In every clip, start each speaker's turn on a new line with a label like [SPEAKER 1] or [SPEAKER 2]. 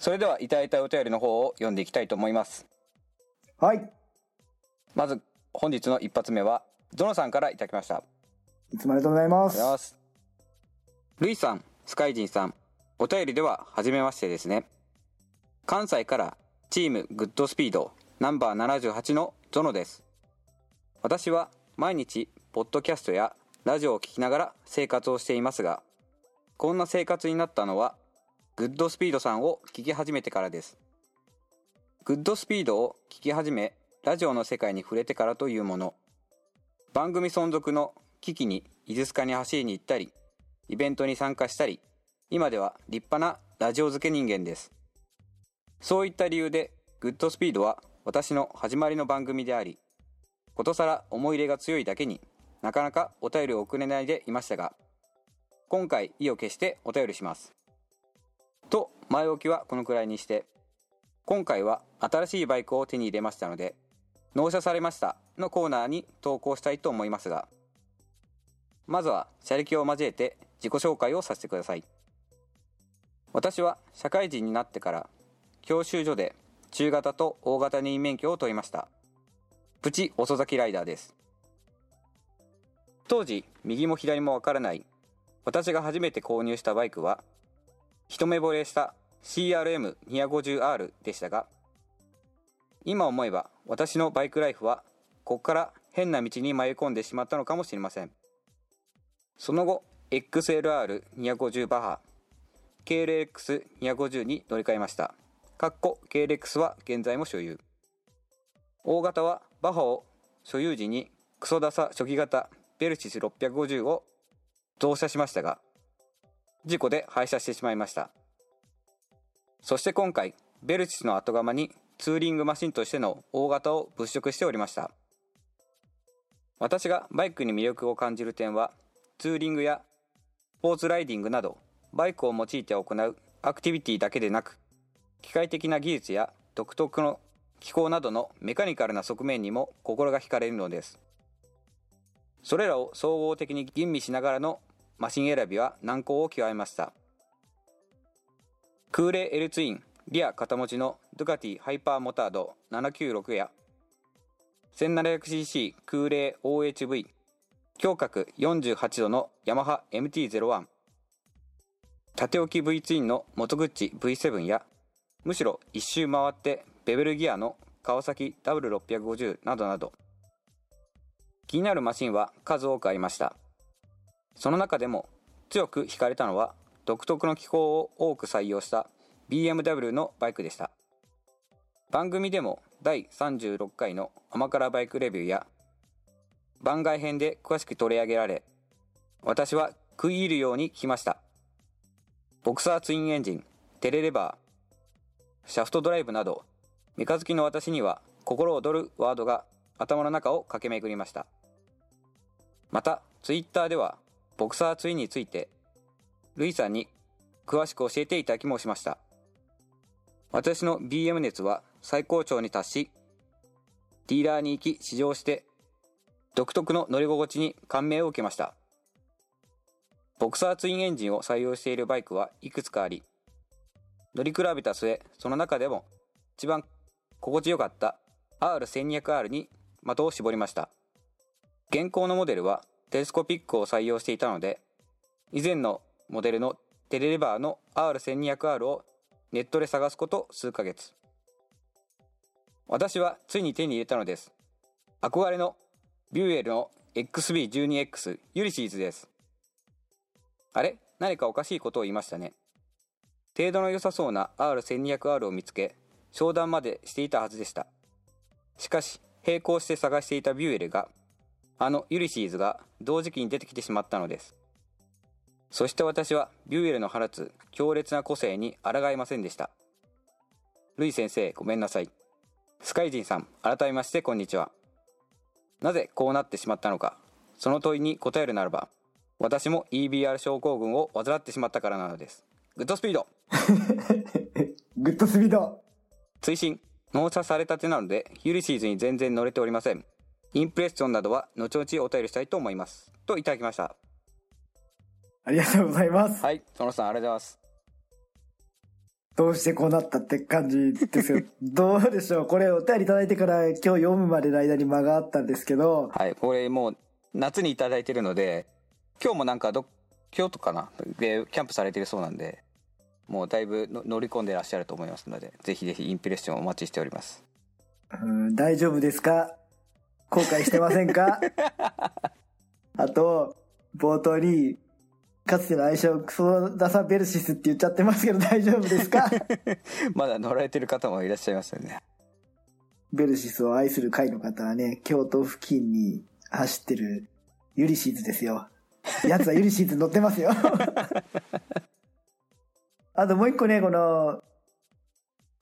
[SPEAKER 1] それではいただいたお便りの方を読んでいきたいと思います。
[SPEAKER 2] はい。
[SPEAKER 1] まず本日の一発目はゾノさんからいただきました。
[SPEAKER 2] いつもありがとうございます。
[SPEAKER 1] ます。ルイさんスカイジンさんお便りでは初めましてですね。関西からチームグッドスピードナンバー78のゾノです。私は毎日ポッドキャストやラジオを聞きながら生活をしていますがこんな生活になったのはグッドスピードさんを聞き始めてからです。グッドスピードを聞き始めラジオの世界に触れてからというもの。番組存続の危機に伊豆スカに走りに行ったりイベントに参加したり今では立派なラジオ漬け人間です。そういった理由でグッドスピードは私の始まりの番組でありことさら思い入れが強いだけになかなかお便りを送れないでいましたが今回意を決してお便りします。前置きはこのくらいにして今回は新しいバイクを手に入れましたので納車されましたのコーナーに投稿したいと思いますがまずは車歴を交えて自己紹介をさせてください。私は社会人になってから教習所で中型と大型任意免許を取りました。プチ遅咲きライダーです。当時右も左もわからない私が初めて購入したバイクは一目惚れした CRM250R でしたが今思えば私のバイクライフはここから変な道に迷い込んでしまったのかもしれません。その後 XLR250 バハ KLX250 に乗り換えました。かっこ KLX は現在も所有。大型はバハを所有時にクソダサ初期型ベルシス650を増車しましたが事故で廃車してしまいました。そして今回ベルシスの後釜にツーリングマシンとしての大型を物色しておりました。私がバイクに魅力を感じる点はツーリングやスポーツライディングなどバイクを用いて行うアクティビティだけでなく機械的な技術や独特の機構などのメカニカルな側面にも心が惹かれるのです。それらを総合的に吟味しながらのマシン選びは難航を極めました。クーレ L ツインリア片持ちのドゥカティハイパーモタード796や 1700cc 空冷 OHV 強角48度のヤマハ MT-01 縦置き V ツインのモトグッチ V7 やむしろ一周回ってベベルギアの川崎 W650 などなど。気になるマシンは数多くありました。その中でも強く惹かれたのは独特の機構を多く採用した BMW のバイクでした。番組でも第36回の甘辛バイクレビューや番外編で詳しく取り上げられ私は食い入るように聞きました。ボクサーツインエンジンテレレバーシャフトドライブなど三日月の私には心躍るワードが頭の中を駆け巡りました。またツイッターではボクサーツインについてルイさんに詳しく教えていただきもしました。私の BM 熱は最高潮に達しディーラーに行き試乗して独特の乗り心地に感銘を受けました。ボクサーツインエンジンを採用しているバイクはいくつかあり乗り比べた末その中でも一番心地よかった R1200R に的を絞りました。現行のモデルはテレスコピックを採用していたので以前のモデルのテレレバーの R1200R をネットで探すこと数ヶ月。私はついに手に入れたのです。憧れのビューエルの XB12X ユリシーズです。あれ？何かおかしいことを言いましたね。程度の良さそうな R1200R を見つけ商談までしていたはずでした。しかし並行して探していたビューエルがあのユリシーズが同時期に出てきてしまったのです。そして私は Buell の放つ強烈な個性に抗えませんでした。ルイ先生ごめんなさい。スカイジンさん改めましてこんにちは。なぜこうなってしまったのか。その問いに答えるならば私も EBR 症候群を患ってしまったからなのです。グッドスピード。
[SPEAKER 2] グッドスピード。
[SPEAKER 1] 追伸。納車されたてなので Ulysses に全然乗れておりません。インプレッションなどは後々お便りしたいと思います。といただきました
[SPEAKER 2] ありがとうございます。
[SPEAKER 1] はいそのさんありがとうございます
[SPEAKER 2] どうしてこうなったって感じですよ。どうでしょうこれお便りいただいてから今日読むまでの間に間があったんですけど、
[SPEAKER 1] はい、これもう夏にいただいてるので、今日もなんかど、京都かな？で、キャンプされてるそうなんで、もうだいぶの乗り込んでらっしゃると思いますので、ぜひぜひインプレッションお待ちしております。
[SPEAKER 2] うん、大丈夫ですか？後悔してませんか？あと、冒頭に、かつての愛称クソダサベルシスって言っちゃってますけど大丈夫ですか？
[SPEAKER 1] まだ乗られてる方もいらっしゃいますよね。
[SPEAKER 2] ベルシスを愛する会の方はね、京都付近に走ってるユリシーズですよ。やつはユリシーズ乗ってますよ。あともう一個ね、この、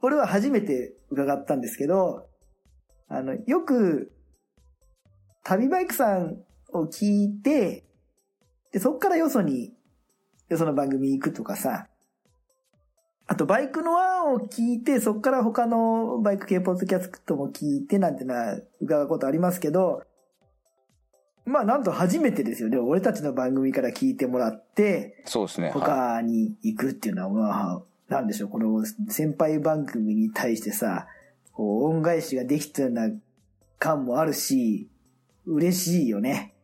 [SPEAKER 2] これは初めて伺ったんですけど、あの、よく、旅バイクさんを聞いて、で、そっからよそに、よその番組行くとかさ、あと、バイクのワンを聞いて、そっから他のバイク系ポッドキャストも聞いてなんてのは伺うことありますけど、まあ、なんと初めてですよね。俺たちの番組から聞いてもらって、
[SPEAKER 1] そうですね。はい。
[SPEAKER 2] 他に行くっていうのは、まあ、なんでしょう、この先輩番組に対してさ、こう、恩返しができたような感もあるし、嬉しいよね。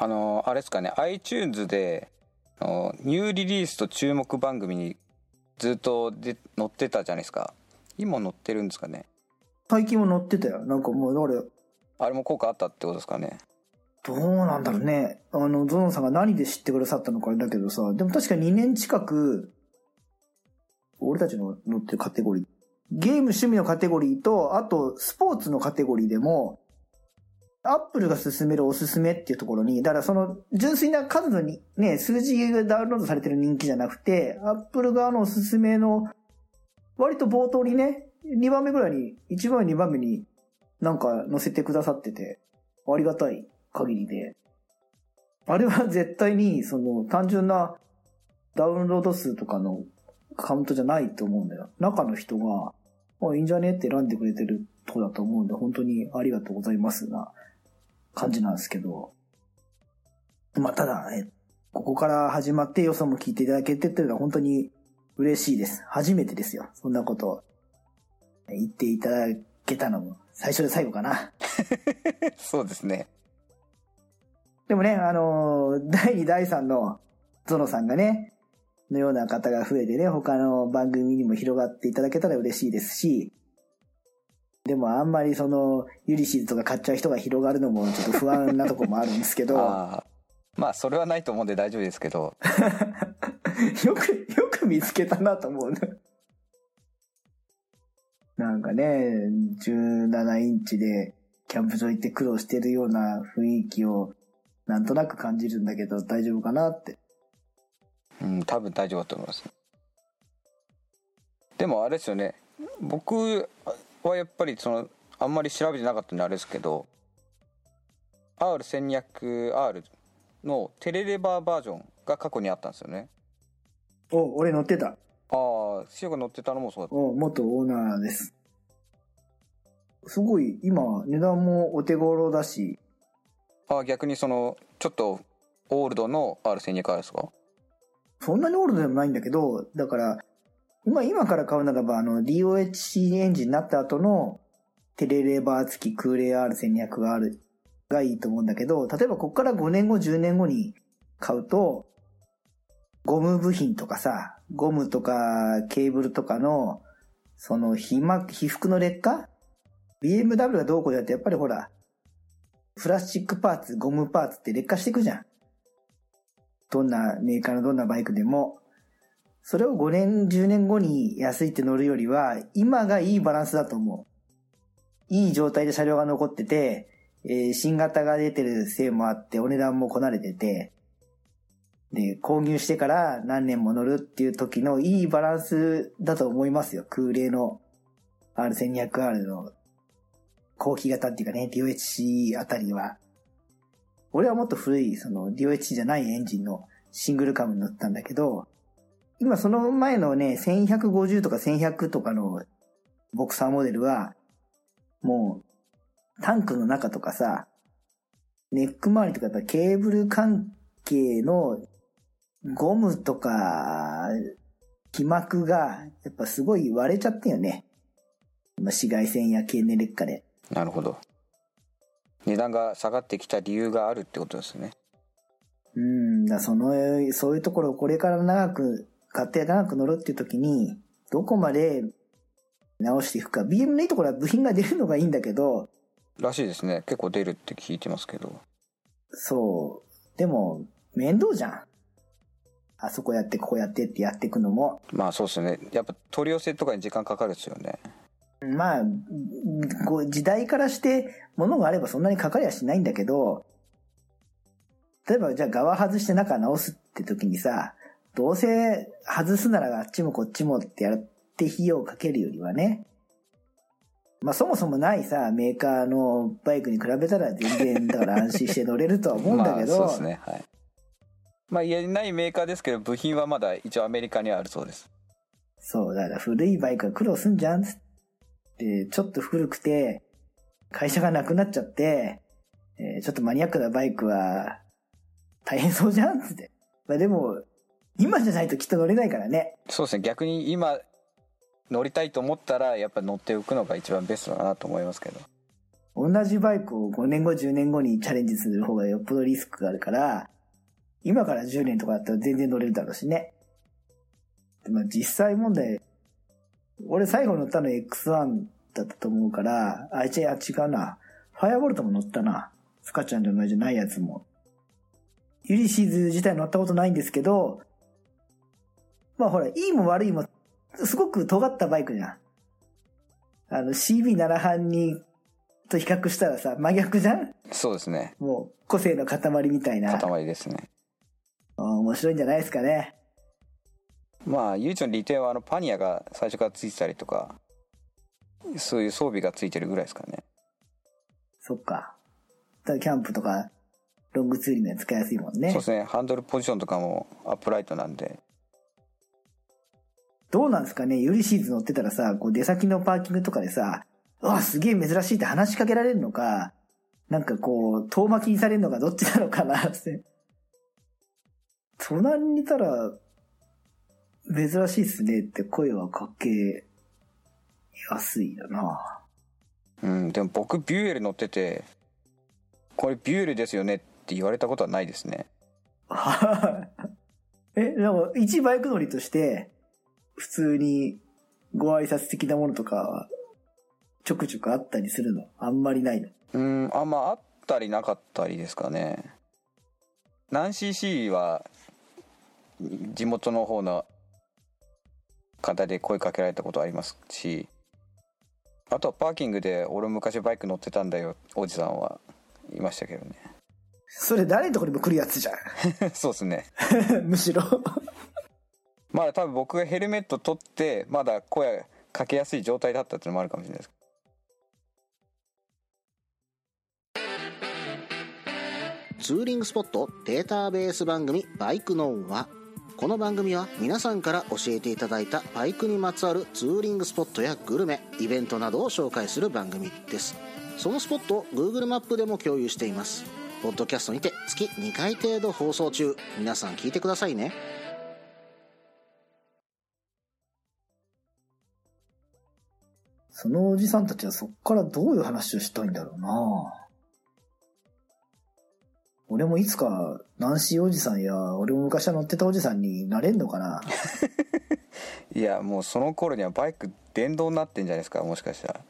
[SPEAKER 1] あの、あれですかね、iTunes で、ニューリリースと注目番組にずっとで載ってたじゃないですか。今載ってるんですかね。
[SPEAKER 2] 最近も載ってたよ。なんかもう、俺、
[SPEAKER 1] あれも効果あったってことですかね。
[SPEAKER 2] どうなんだろうね。あの、ゾノさんが何で知ってくださったのかあれだけどさ、でも確か2年近く、俺たちの乗ってるカテゴリー、ゲーム趣味のカテゴリーと、あと、スポーツのカテゴリーでも、アップルが勧めるおすすめっていうところに、だからその、純粋な数のに、ね、数字がダウンロードされてる人気じゃなくて、アップル側のおすすめの、割と冒頭にね、2番目ぐらいに、1番目2番目になんか載せてくださってて、ありがたい限りで。あれは絶対に、その、単純なダウンロード数とかのカウントじゃないと思うんだよ。中の人が、あ、いいんじゃねって選んでくれてるとこだと思うんで、本当にありがとうございますな感じなんですけど。まあ、ただね、ここから始まってよそも聞いていただけてっていうのは本当に嬉しいです。初めてですよ。そんなこと言っていただけたのも最初で最後かな。
[SPEAKER 1] そうですね。
[SPEAKER 2] でもね、あのー第2、第3のゾノさんがね、のような方が増えてね、他の番組にも広がっていただけたら嬉しいですし、でもあんまりその、ユリシーズとか買っちゃう人が広がるのもちょっと不安なとこもあるんですけど、
[SPEAKER 1] ああ。まあ、それはないと思うんで大丈夫ですけど。
[SPEAKER 2] よく、よく見つけたなと思うね。なんかね、17インチでキャンプ場行って苦労してるような雰囲気をなんとなく感じるんだけど大丈夫かなって。
[SPEAKER 1] うん、多分大丈夫だと思います。でもあれですよね。僕はやっぱりその、あんまり調べてなかったんであれですけど、R1200R のテレレバーバージョンが過去にあったんですよね。
[SPEAKER 2] お、俺乗ってた。
[SPEAKER 1] ああ、塩が乗ってたのもそうだっ
[SPEAKER 2] お、元オーナーです。すごい、今、値段もお手頃だし、
[SPEAKER 1] あ、逆にその、ちょっと、オールドの R1200R ですか？
[SPEAKER 2] そんなにオールドでもないんだけど、だから、まあ今から買うならば、あの、DOHC エンジンになった後の、テレレバー付きクーレ R1200R がいいと思うんだけど、例えばここから5年後、10年後に買うと、ゴム部品とかさ、ゴムとかケーブルとかの、その被膜、被覆の劣化 ?BMW がどうこうやってやっぱりほら、プラスチックパーツ、ゴムパーツって劣化していくじゃん。どんなメーカーのどんなバイクでも。それを5年、10年後に安いって乗るよりは、今がいいバランスだと思う。いい状態で車両が残ってて、えー新型が出てるせいもあって、お値段もこなれてて、で、購入してから何年も乗るっていう時のいいバランスだと思いますよ。空冷の R1200R の後期型っていうかね、DOHC あたりは。俺はもっと古い、その DOHC じゃないエンジンのシングルカムに乗ったんだけど、今その前のね、1150とか1100とかのボクサーモデルは、もう、タンクの中とかさ、ネック周りとかやっぱケーブル関係のゴムとか、気膜が、やっぱすごい割れちゃってんよね。まあ、紫外線や経年劣化で。
[SPEAKER 1] なるほど値段が下がってきた理由があるってことですね
[SPEAKER 2] うん、だその、そういうところをこれから長く、買って長く乗るっていう時に、どこまで直していくか。BM のいいところは部品が出るのがいいんだけど、
[SPEAKER 1] らしいですね結構出るって聞いてますけど
[SPEAKER 2] そう。でも、面倒じゃん。あそこやって、ここやってってやっていくのも。
[SPEAKER 1] まあそうですねやっぱ取り寄せとかに時間かかるですよね
[SPEAKER 2] まあ、こう時代からして、物があればそんなにかかりはしないんだけど、例えばじゃあ側外して中直すって時にさ、どうせ外すならあっちもこっちもってやって費用をかけるよりはね、まあそもそもないさ、メーカーのバイクに比べたら全然だから安心して乗れるとは思うんだけど、
[SPEAKER 1] まあそうですね。はい。まあ言えないメーカーですけど部品はまだ一応アメリカにはあるそうです。
[SPEAKER 2] そう、だから古いバイクは苦労すんじゃんっつって、ちょっと古くて、会社がなくなっちゃって、えーちょっとマニアックなバイクは大変そうじゃんって。まあでも、今じゃないときっと乗れないからね。
[SPEAKER 1] そうですね逆に今乗りたいと思ったらやっぱ乗っておくのが一番ベストだなと思いますけど
[SPEAKER 2] 同じバイクを5年後、10年後にチャレンジする方がよっぽどリスクがあるから、今から10年とかだったら全然乗れるだろうしね。でまあ実際問題、俺最後乗ったの X1 だったと思うから、あ、違う、違うな。ファイアボルトも乗ったな。スカちゃんの前じゃないやつも。ユリシーズ自体乗ったことないんですけど、まあほら、いいも悪いも、すごく尖ったバイクじゃん。あの CB7 半に、と比較したらさ、真逆じゃん？
[SPEAKER 1] そうですね
[SPEAKER 2] もう、個性の塊みたいな。
[SPEAKER 1] 塊ですね
[SPEAKER 2] あ面白いんじゃないですかね。
[SPEAKER 1] まあ唯一の利点はあのパニアが最初からついてたりとかそういう装備がついてるぐらいですかね
[SPEAKER 2] そっか。キャンプとか、ロングツーリングに使いやすいもんね
[SPEAKER 1] そうで。すねハンドルポジションとかもアップライトなんで
[SPEAKER 2] どうなんですかね？ユリシーズ乗ってたらさ、こう出先のパーキングとかでさ、うわ、すげえ珍しいって話しかけられるのか、なんかこう、遠巻きにされるのかどっちなのかなって。隣にいたら、珍しいっすねって声はかけやすいよな。
[SPEAKER 1] うんでも僕ビューエル乗っててこれビューエルですよねって言われたことはないですね
[SPEAKER 2] え、でも、一バイク乗りとして、普通にご挨拶的なものとかは、ちょくちょくあったりするの？あんまりないの？
[SPEAKER 1] うんあんまあったりなかったりですかね。何 cc は地元の方の方で声かけられたことありますしあとはパーキングで俺昔バイク乗ってたんだよおじさんは。いましたけどね。
[SPEAKER 2] それ誰のとこにも来るやつじゃ
[SPEAKER 1] そうですね。
[SPEAKER 2] ん。むしろ。
[SPEAKER 1] まだ多分僕がヘルメット取ってまだ声かけやすい状態だったっていうのもあるかもしれないです。
[SPEAKER 3] ツーリングスポットデータベース番組バイクノンはこの番組は皆さんから教えていただいたバイクにまつわるツーリングスポットやグルメイベントなどを紹介する番組です。そのスポットを Google マップでも共有しています。ポッドキャストにて月2回程度放送中。皆さん聞いてくださいね。
[SPEAKER 2] そのおじさんたちはそっからどういう話をしたいんだろうな。俺もいつか、ナンシーおじさんや、俺も昔は乗ってたおじさんになれんのかな。い
[SPEAKER 1] やもうその頃にはバイク電動になってんじゃないですかもしかしたら。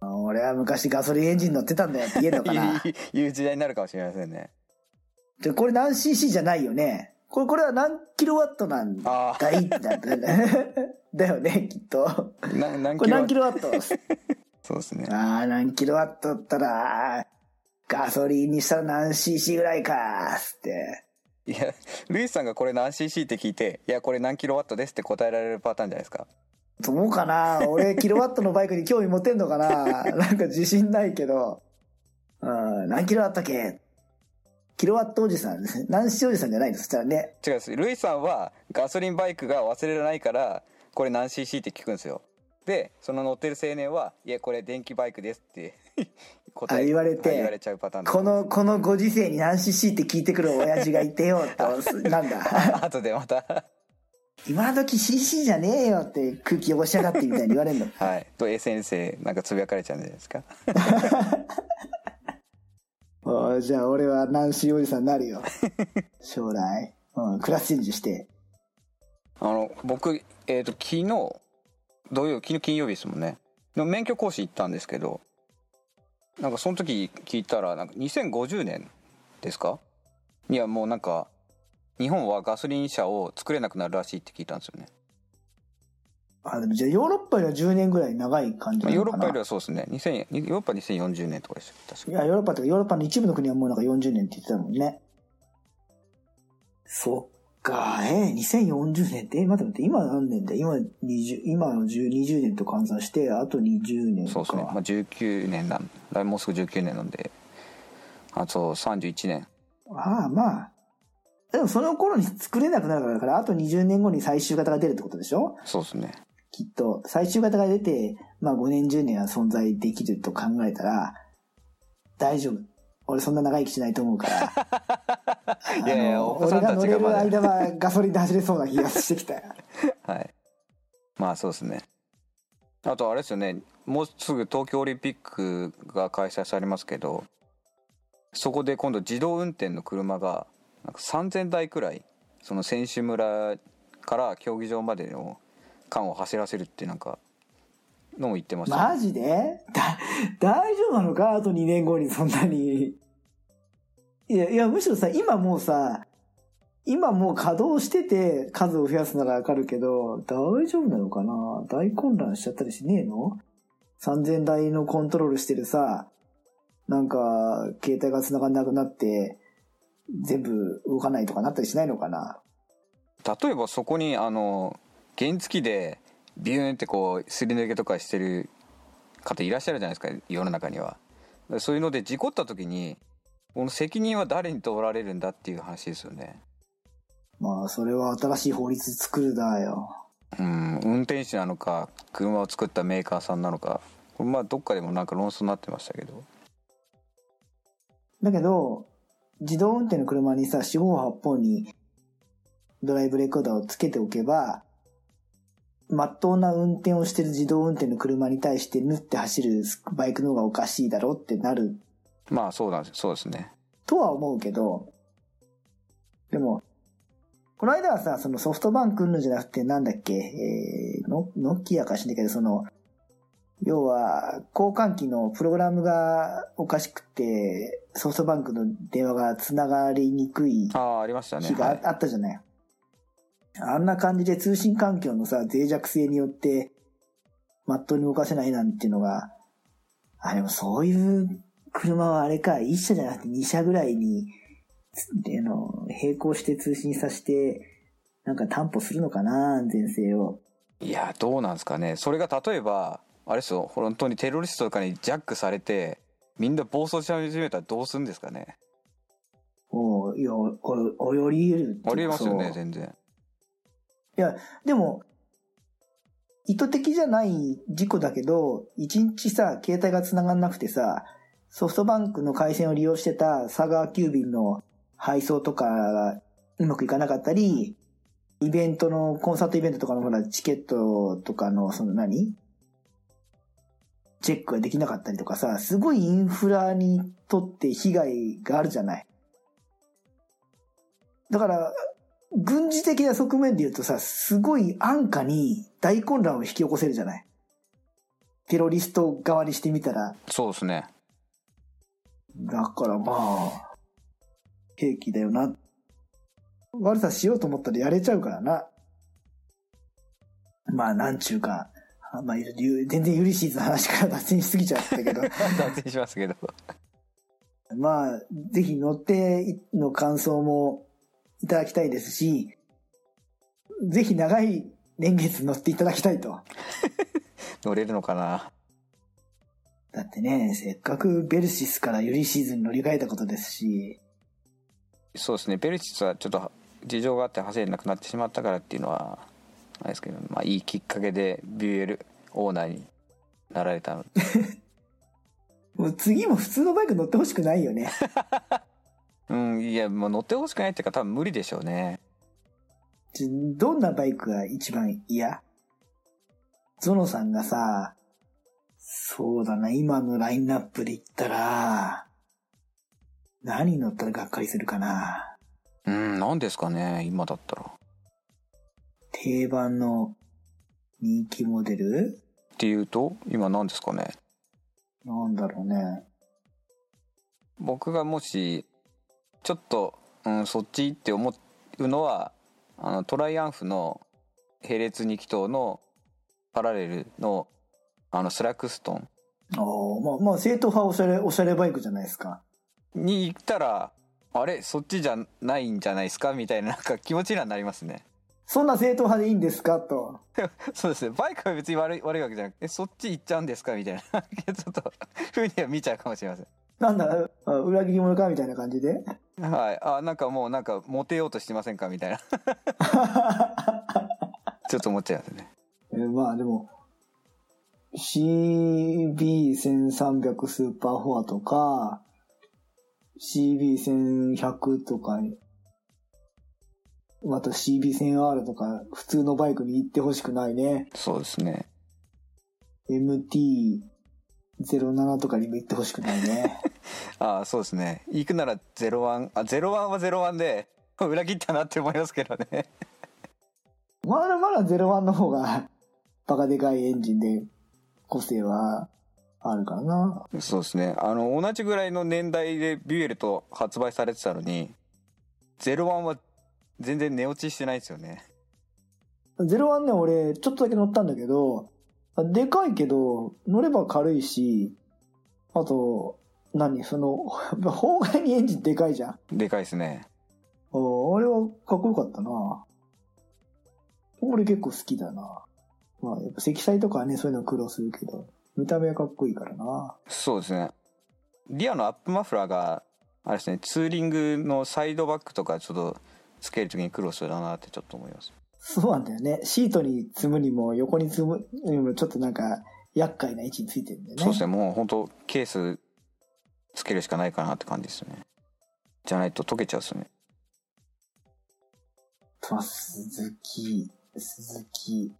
[SPEAKER 2] 俺は昔ガソリンエンジン乗ってたんだよって言えんのかな。
[SPEAKER 1] いう時代になるかもしれませんね。
[SPEAKER 2] で、これ何 cc じゃないよね。これ、これは何キロワットなんだ
[SPEAKER 1] あ
[SPEAKER 2] いってな。ってだよね、きっと。
[SPEAKER 1] 何
[SPEAKER 2] これ何キロワット？
[SPEAKER 1] そうですね。
[SPEAKER 2] ああ、何キロワットだったら、ガソリンにしたら何 cc ぐらいか、つって。
[SPEAKER 1] いやルイスさんがこれ何 cc って聞いていやこれ何キロワットですって答えられるパターンじゃないですか。
[SPEAKER 2] どうかな？俺、キロワットのバイクに興味持ってんのかな？なんか自信ないけど。うん、何キロワットっけ？キロワットおじさんですね。おじさんじゃないのそしたらね。
[SPEAKER 1] 違うですルイスさんはガソリンバイクが忘れられないからこれ何 cc って聞くんですよでその乗ってる青年はいやこれ電気バイクですって 答
[SPEAKER 2] あ言われて
[SPEAKER 1] 言われちゃうパターンだ
[SPEAKER 2] この、このご時世に何 cc って聞いてくる親父がいてよって、なんだ。
[SPEAKER 1] 後でまた
[SPEAKER 2] 今時 CC じゃねえよって空気汚しやがってみたいに言われるの。
[SPEAKER 1] はい。と先生、なんかつぶやかれちゃうんじゃないですか。
[SPEAKER 2] じゃあ俺はナンシーおじさんになるよ。将来。うん、クラスチェンジして。
[SPEAKER 1] あの、僕、えっ、と、昨日、土曜、昨日金曜日ですもんね。の免許講師行ったんですけど、なんかその時聞いたら、なんか2050年ですか？いや、もうなんか、日本はガソリン車を作れなくなるらしいって聞いたんですよね。
[SPEAKER 2] あ、でもじゃあヨーロッパよりは10年ぐらい長い感じ
[SPEAKER 1] まあ、
[SPEAKER 2] な？の
[SPEAKER 1] ヨーロッパよりはそうですね。2000ヨーロッパ2040年とかでした。確か
[SPEAKER 2] いや、ヨーロッパとかヨーロッパの一部の国はもうなんか40年って言ってたもんね。そっか、えー、2040年って、え、待って待って、今何年だ？今20、今の10 20年と換算して、あと20年か。
[SPEAKER 1] そうですね。まあ、19年なん、来もうすぐ19年なんで、あと31年。
[SPEAKER 2] ああ、まあ。でもその頃に作れなくなるから、だからあと20年後に最終型が出るってことでしょ？
[SPEAKER 1] そうですね。
[SPEAKER 2] きっと、最終型が出て、まあ5年10年は存在できると考えたら、大丈夫。俺そんな長生きしないと思うから。
[SPEAKER 1] いやいや
[SPEAKER 2] あの
[SPEAKER 1] お子さんたちがまだ
[SPEAKER 2] 俺が乗れる間はガソリンで走れそうな気がしてきたよ。
[SPEAKER 1] はい。まあそうですね。あとあれですよね、もうすぐ東京オリンピックが開催されますけど、そこで今度自動運転の車が、なんか3000台くらい、その選手村から競技場までの間を走らせるってなんか、のも言ってました。ね、
[SPEAKER 2] マジで？だ、大丈夫なのか？あと2年後にそんなに。いや、いや、むしろさ、今もうさ、今もう稼働してて数を増やすならわかるけど、大丈夫なのかな？大混乱しちゃったりしねえの ?3000 台のコントロールしてるさ、なんか、携帯が繋がんなくなって、全部動かないとかなったりしないのかな？
[SPEAKER 1] 例えばそこにあの原付でビューンってこうすり抜けとかしてる方いらっしゃるじゃないですか世の中には。そういうので事故った時にこの責任は誰に取られるんだっていう話ですよね。
[SPEAKER 2] まあ、それは新しい法律作るだよ。
[SPEAKER 1] うん運転手なのか車を作ったメーカーさんなのかこれまあどっかでもなんか論争になってましたけど。
[SPEAKER 2] だけど、自動運転の車にさ、四方八方にドライブレコーダーをつけておけば、まっとうな運転をしてる自動運転の車に対して縫って走るバイクの方がおかしいだろってなる。
[SPEAKER 1] まあそうなんですそうですね。
[SPEAKER 2] とは思うけど、でも、この間はさ、そのソフトバンクうんぬんじゃなくて、なんだっけ、えー、ノノキアかしんないけど、その、要は、交換機のプログラムがおかしくて、ソフトバンクの電話が繋がりにくい
[SPEAKER 1] ああありましたね。
[SPEAKER 2] 日があったじゃない。あんな感じで通信環境のさ、脆弱性によって、まっとうに動かせないなんていうのが、あ、でもそういう車はあれか、一社じゃなくて二社ぐらいに、つあの、並行して通信させて、なんか担保するのかな、安全性を。
[SPEAKER 1] いやどうなんですかね。それが例えばあれですよ。本当にテロリストとかにジャックされてみんな暴走し始めたらどうするんですかね。
[SPEAKER 2] おういや、お、おより得る
[SPEAKER 1] りえますよね全然
[SPEAKER 2] いや、でも、意図的じゃない事故だけど、一日さ、携帯が繋がんなくてさ、ソフトバンクの回線を利用してた佐川急便の配送とかがうまくいかなかったり、イベントの、コンサートイベントとかのほら、チケットとかの、その何？チェックができなかったりとかさ、すごいインフラにとって被害があるじゃない。だから、軍事的な側面で言うとさ、すごい安価に大混乱を引き起こせるじゃない？テロリスト側にしてみたら。
[SPEAKER 1] そうですね
[SPEAKER 2] だからまあ、兵器だよな。悪さしようと思ったらやれちゃうからな。まあ、なんちゅうか。あまあ、ゆ全然ユリシーズの話から脱線しすぎちゃったけど。
[SPEAKER 1] 脱線しますけど
[SPEAKER 2] まあ、ぜひ乗っての感想もいただきたいですし、ぜひ長い年月乗っていただきたいと。
[SPEAKER 1] 乗れるのかな？
[SPEAKER 2] だってね、せっかくベルシスからユリシーズに乗り換えたことですし、
[SPEAKER 1] そうですねベルシスはちょっと事情があって走れなくなってしまったからっていうのはあれですけど、まあ、いいきっかけでビューエルオーナーになられたの
[SPEAKER 2] もう次も普通のバイク乗ってほしくないよね。
[SPEAKER 1] うんいやもう乗ってほしくないっていうか多分無理でしょうね
[SPEAKER 2] どんなバイクが一番嫌？ゾノさんがさ、そうだな、今のラインナップで言ったら、何乗ったらがっかりするかな？
[SPEAKER 1] うん、何ですかね、今だったら。
[SPEAKER 2] 定番の人気モデル？
[SPEAKER 1] っていうと、今何ですかね。
[SPEAKER 2] なんだろうね。
[SPEAKER 1] 僕がもし、ちょっと、うん、そっちって思うのは、あの、トライアンフの並列2気筒のパラレルの、あの、スラックストン
[SPEAKER 2] ああ、まあ、まあ、正統派おしゃれ、おしゃれバイクじゃないですか。
[SPEAKER 1] に行ったら、あれ？そっちじゃないんじゃないですか？みたいな、なんか気持ちにはなりますね。
[SPEAKER 2] そんな正統派でいいんですか？と。
[SPEAKER 1] そうですね。バイクは別に悪い、悪いわけじゃなくて、え、そっち行っちゃうんですか？みたいな。ちょっと、ふうには見ちゃうかもしれません。
[SPEAKER 2] なんだ、あ裏切り者か？みたいな感じで。
[SPEAKER 1] はい。あ、なんかもうなんか、モテようとしてませんか？みたいな。ちょっと思っちゃいますね。
[SPEAKER 2] えーまあでも、CB1300 スーパーフォアとか、CB1100 とか、また CB1000R とか、普通のバイクに行ってほしくないね。
[SPEAKER 1] そうですね。
[SPEAKER 2] MT07 とかにも行ってほしくないね。
[SPEAKER 1] あそうですね。行くなら01、あ、01は01で、裏切ったなって思いますけどね。
[SPEAKER 2] まだまだ01の方が、バカでかいエンジンで、個性はあるからな。
[SPEAKER 1] そうですね。あの、同じぐらいの年代でビュエルと発売されてたのに、01は全然寝落ちしてないですよね。
[SPEAKER 2] 01ね、俺、ちょっとだけ乗ったんだけど、でかいけど、乗れば軽いし、あと、何その、法外にエンジンでかいじゃん。
[SPEAKER 1] でかいですね。
[SPEAKER 2] ああれはかっこよかったな。俺結構好きだな。まあ、やっぱ積載とかはね、そういうの苦労するけど、見た目はかっこいいからな。
[SPEAKER 1] そうですね。リアのアップマフラーが、あれですね、ツーリングのサイドバックとかちょっとつけるときに苦労するだなってちょっと思います。
[SPEAKER 2] そうなんだよね。シートに積むにも、横に積むにも、ちょっとなんか、厄介な位置についてるんだよね。
[SPEAKER 1] そうですね、もう本当ケースつけるしかないかなって感じですよね。じゃないと溶けちゃうっすよね。
[SPEAKER 2] まあ、鈴木、鈴木。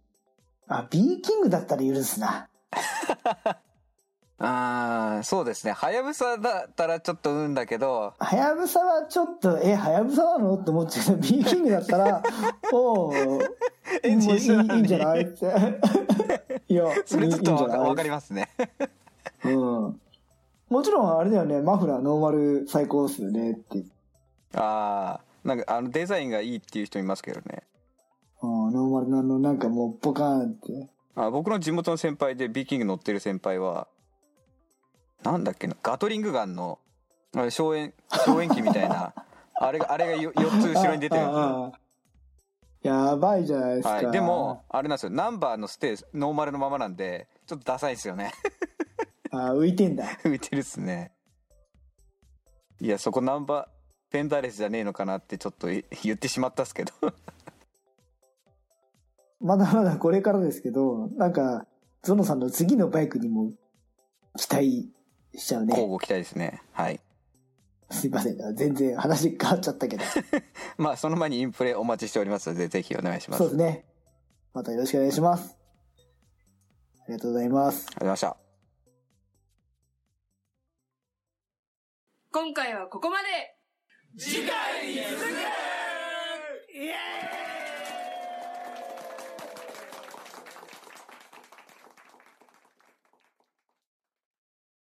[SPEAKER 2] あ、B キングだったら許すな。
[SPEAKER 1] あー、そうですね。はやぶさだったらちょっとうんだけど、
[SPEAKER 2] はやぶさはちょっと、え、はやぶさなの？って思っちゃうけど、B キングだったら、おう
[SPEAKER 1] エンジン一緒なのに
[SPEAKER 2] もういいんじゃない？って。いや、
[SPEAKER 1] それちょっとわかり
[SPEAKER 2] ま
[SPEAKER 1] ますね。
[SPEAKER 2] す。うん。もちろんあれだよね、マフラーノーマル最高っすよねって。
[SPEAKER 1] あー、なんかあのデザインがいいっていう人いますけどね。
[SPEAKER 2] うん、ノーマルなの、なんかもうポカーンって。
[SPEAKER 1] あ僕の地元の先輩で B キング乗ってる先輩は、なんだっけな、ガトリングガンの、あれ、消炎、消炎器みたいな、あれが、あれがよ4つ後ろに出てるんで
[SPEAKER 2] やばいじゃないですか。
[SPEAKER 1] はい。でも、あれなんですよ、ナンバーのステーノーマルのままなんで、ちょっとダサいですよね。
[SPEAKER 2] あ浮いてんだ。
[SPEAKER 1] 浮いてるっすね。いや、そこナンバー、フェンダーレスじゃねえのかなってちょっとい言ってしまったっすけど。
[SPEAKER 2] まだまだこれからですけど、なんか、ゾノさんの次のバイクにも期待しちゃうね。
[SPEAKER 1] 交互期待ですね。はい。
[SPEAKER 2] すいません。全然話変わっちゃったけど。
[SPEAKER 1] まあ、その前にインプレお待ちしておりますので、ぜひお願いします。
[SPEAKER 2] そうですね。またよろしくお願いします。ありがとうございます。
[SPEAKER 1] ありがとうございました。
[SPEAKER 4] 今回はここまで
[SPEAKER 5] 次回に続く